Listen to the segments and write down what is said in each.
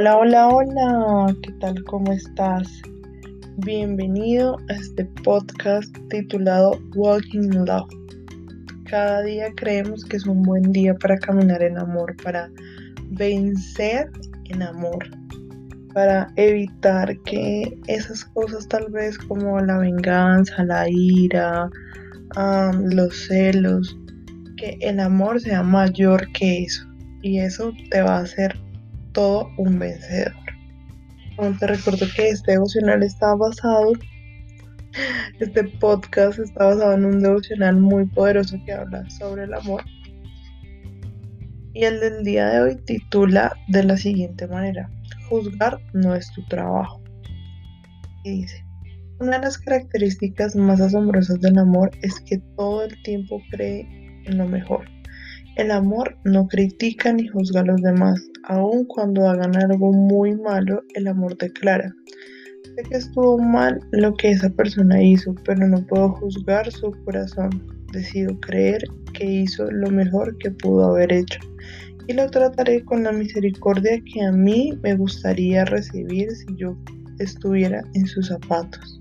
Hola, hola, hola, ¿qué tal? ¿Cómo estás? Bienvenido a este podcast titulado Walking in Love. Cada día creemos que es un buen día para caminar en amor, para vencer en amor, para evitar que esas cosas tal vez como la venganza, la ira, los celos, que el amor sea mayor que eso y eso te va a hacer todo un vencedor. te recuerdo que este devocional está basado, este podcast está basado en un devocional muy poderoso que habla sobre el amor. Y el del día de hoy titula de la siguiente manera, juzgar no es tu trabajo. Y dice, una de las características más asombrosas del amor es que todo el tiempo cree en lo mejor el amor no critica ni juzga a los demás, aun cuando hagan algo muy malo, el amor declara. Sé que estuvo mal lo que esa persona hizo, pero no puedo juzgar su corazón. Decido creer que hizo lo mejor que pudo haber hecho y lo trataré con la misericordia que a mí me gustaría recibir si yo estuviera en sus zapatos.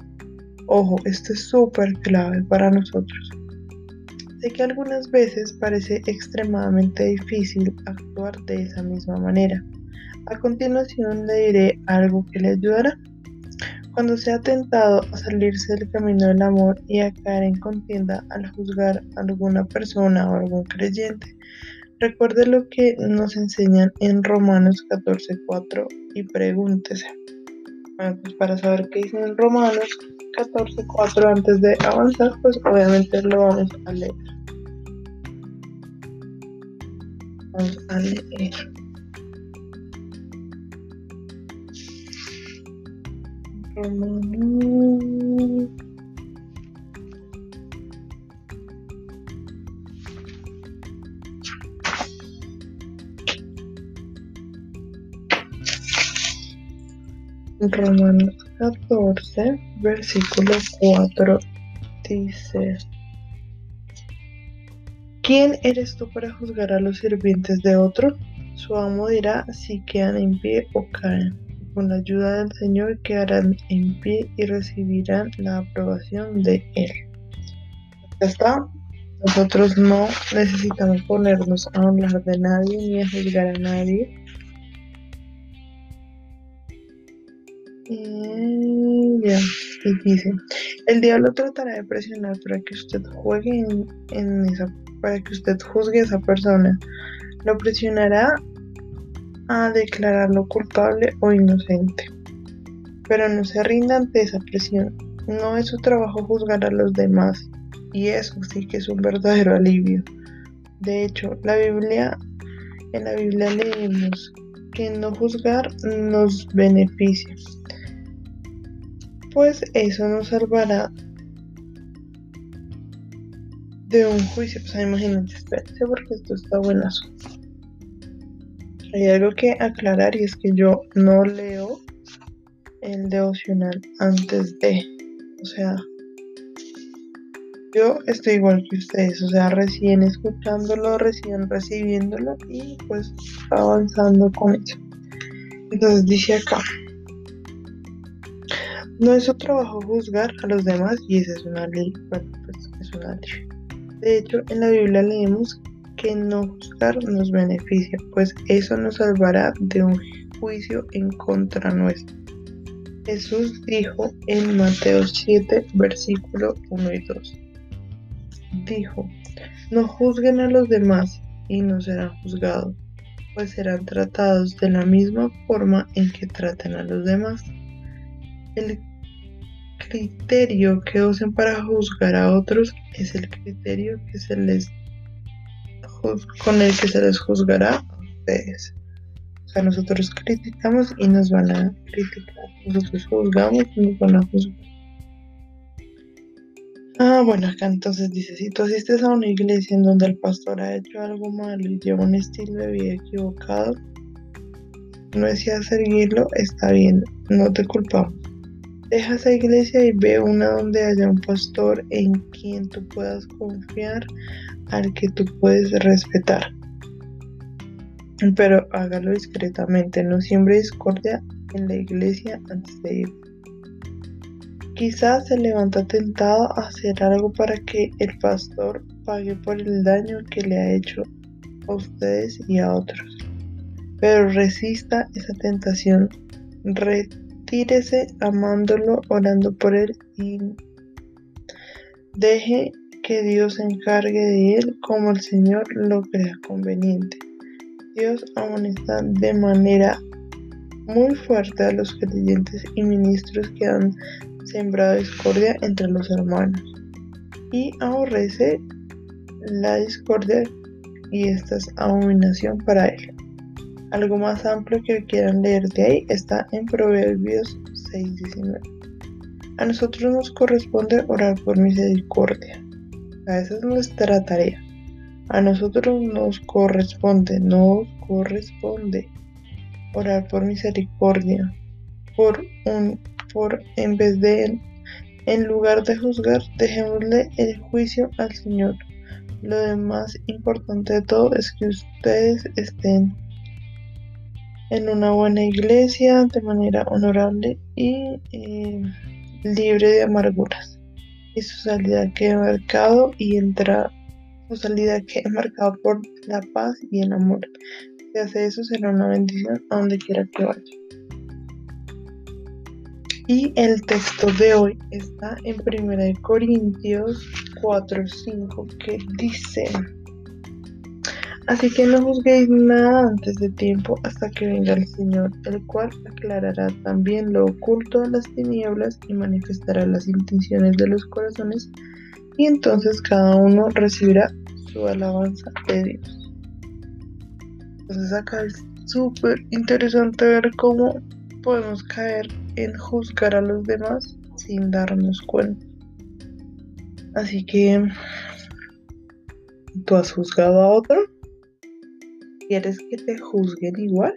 Ojo, esto es súper clave para nosotros. Sé que algunas veces parece extremadamente difícil actuar de esa misma manera. A continuación le diré algo que le ayudará. Cuando sea tentado a salirse del camino del amor y a caer en contienda al juzgar a alguna persona o algún creyente, recuerde lo que nos enseñan en Romanos 14:4 y pregúntese. pues para saber qué dicen en Romanos 14.4 antes de avanzar, pues obviamente lo vamos a leer. Vamos a leer. Romanos. 14, versículo 4 dice, ¿quién eres tú para juzgar a los sirvientes de otro? Su amo dirá si quedan en pie o caen. Con la ayuda del Señor quedarán en pie y recibirán la aprobación de Él. Ya está. Nosotros no necesitamos ponernos a hablar de nadie ni a juzgar a nadie el diablo tratará de presionar para que usted juegue en, esa, para que usted juzgue a esa persona. Lo presionará a declararlo culpable o inocente. Pero no se rinda ante esa presión. No es su trabajo juzgar a los demás. Y eso sí que es un verdadero alivio. De hecho, la Biblia, en la Biblia leemos que no juzgar nos beneficia pues eso nos salvará de un juicio. Pues imagínate, espérense porque esto está buenazo. Hay algo que aclarar y es que yo no leo el devocional antes de. O sea, yo estoy igual que ustedes, o sea, recién escuchándolo, recién recibiéndolo y pues avanzando con eso. Entonces dice acá. No es su trabajo juzgar a los demás y esa es una ley. Bueno, pues es una ley. De hecho, en la Biblia leemos que no juzgar nos beneficia, pues eso nos salvará de un juicio en contra nuestro. Jesús dijo en Mateo 7, versículo 1 y 2. Dijo, no juzguen a los demás y no serán juzgados, pues serán tratados de la misma forma en que traten a los demás. El criterio que usen para juzgar a otros es el criterio que se les con el que se les juzgará a ustedes. O sea, nosotros criticamos y nos van a criticar. Nosotros juzgamos y nos van a juzgar. Ah, bueno, acá entonces dice, si tú asistes a una iglesia en donde el pastor ha hecho algo malo y lleva un estilo de vida equivocado, no decía seguirlo, está bien, no te culpamos. Deja esa iglesia y ve una donde haya un pastor en quien tú puedas confiar, al que tú puedes respetar. pero hágalo discretamente, no siembre discordia en la iglesia antes de ir. Quizás se levanta tentado a hacer algo para que el pastor pague por el daño que le ha hecho a ustedes y a otros. Pero resista esa tentación, retírese amándolo, orando por él y deje que Dios se encargue de él como el Señor lo crea conveniente. Dios amonesta de manera muy fuerte a los creyentes y ministros que han sembrado discordia entre los hermanos y aborrece la discordia y esta es abominación para él. Algo más amplio que quieran leer de ahí está en Proverbios 6:19. A nosotros nos corresponde orar por misericordia. Esa es nuestra tarea. A nosotros nos corresponde, nos corresponde orar por misericordia, por un, por en vez de en lugar de juzgar, dejémosle el juicio al Señor. Lo más importante de todo es que ustedes estén en una buena iglesia de manera honorable y eh, libre de amarguras. Y su salida quede marcado y entra su salida quede marcado por la paz y el amor. Si hace eso será una bendición a donde quiera que vaya. Y el texto de hoy está en 1 Corintios 4:5 que dice Así que no juzguéis nada antes de tiempo hasta que venga el Señor, el cual aclarará también lo oculto de las tinieblas y manifestará las intenciones de los corazones, y entonces cada uno recibirá su alabanza de Dios. Entonces acá es súper interesante ver cómo podemos caer en juzgar a los demás sin darnos cuenta. Así que, ¿tú has juzgado a otro? ¿Quieres que te juzguen igual?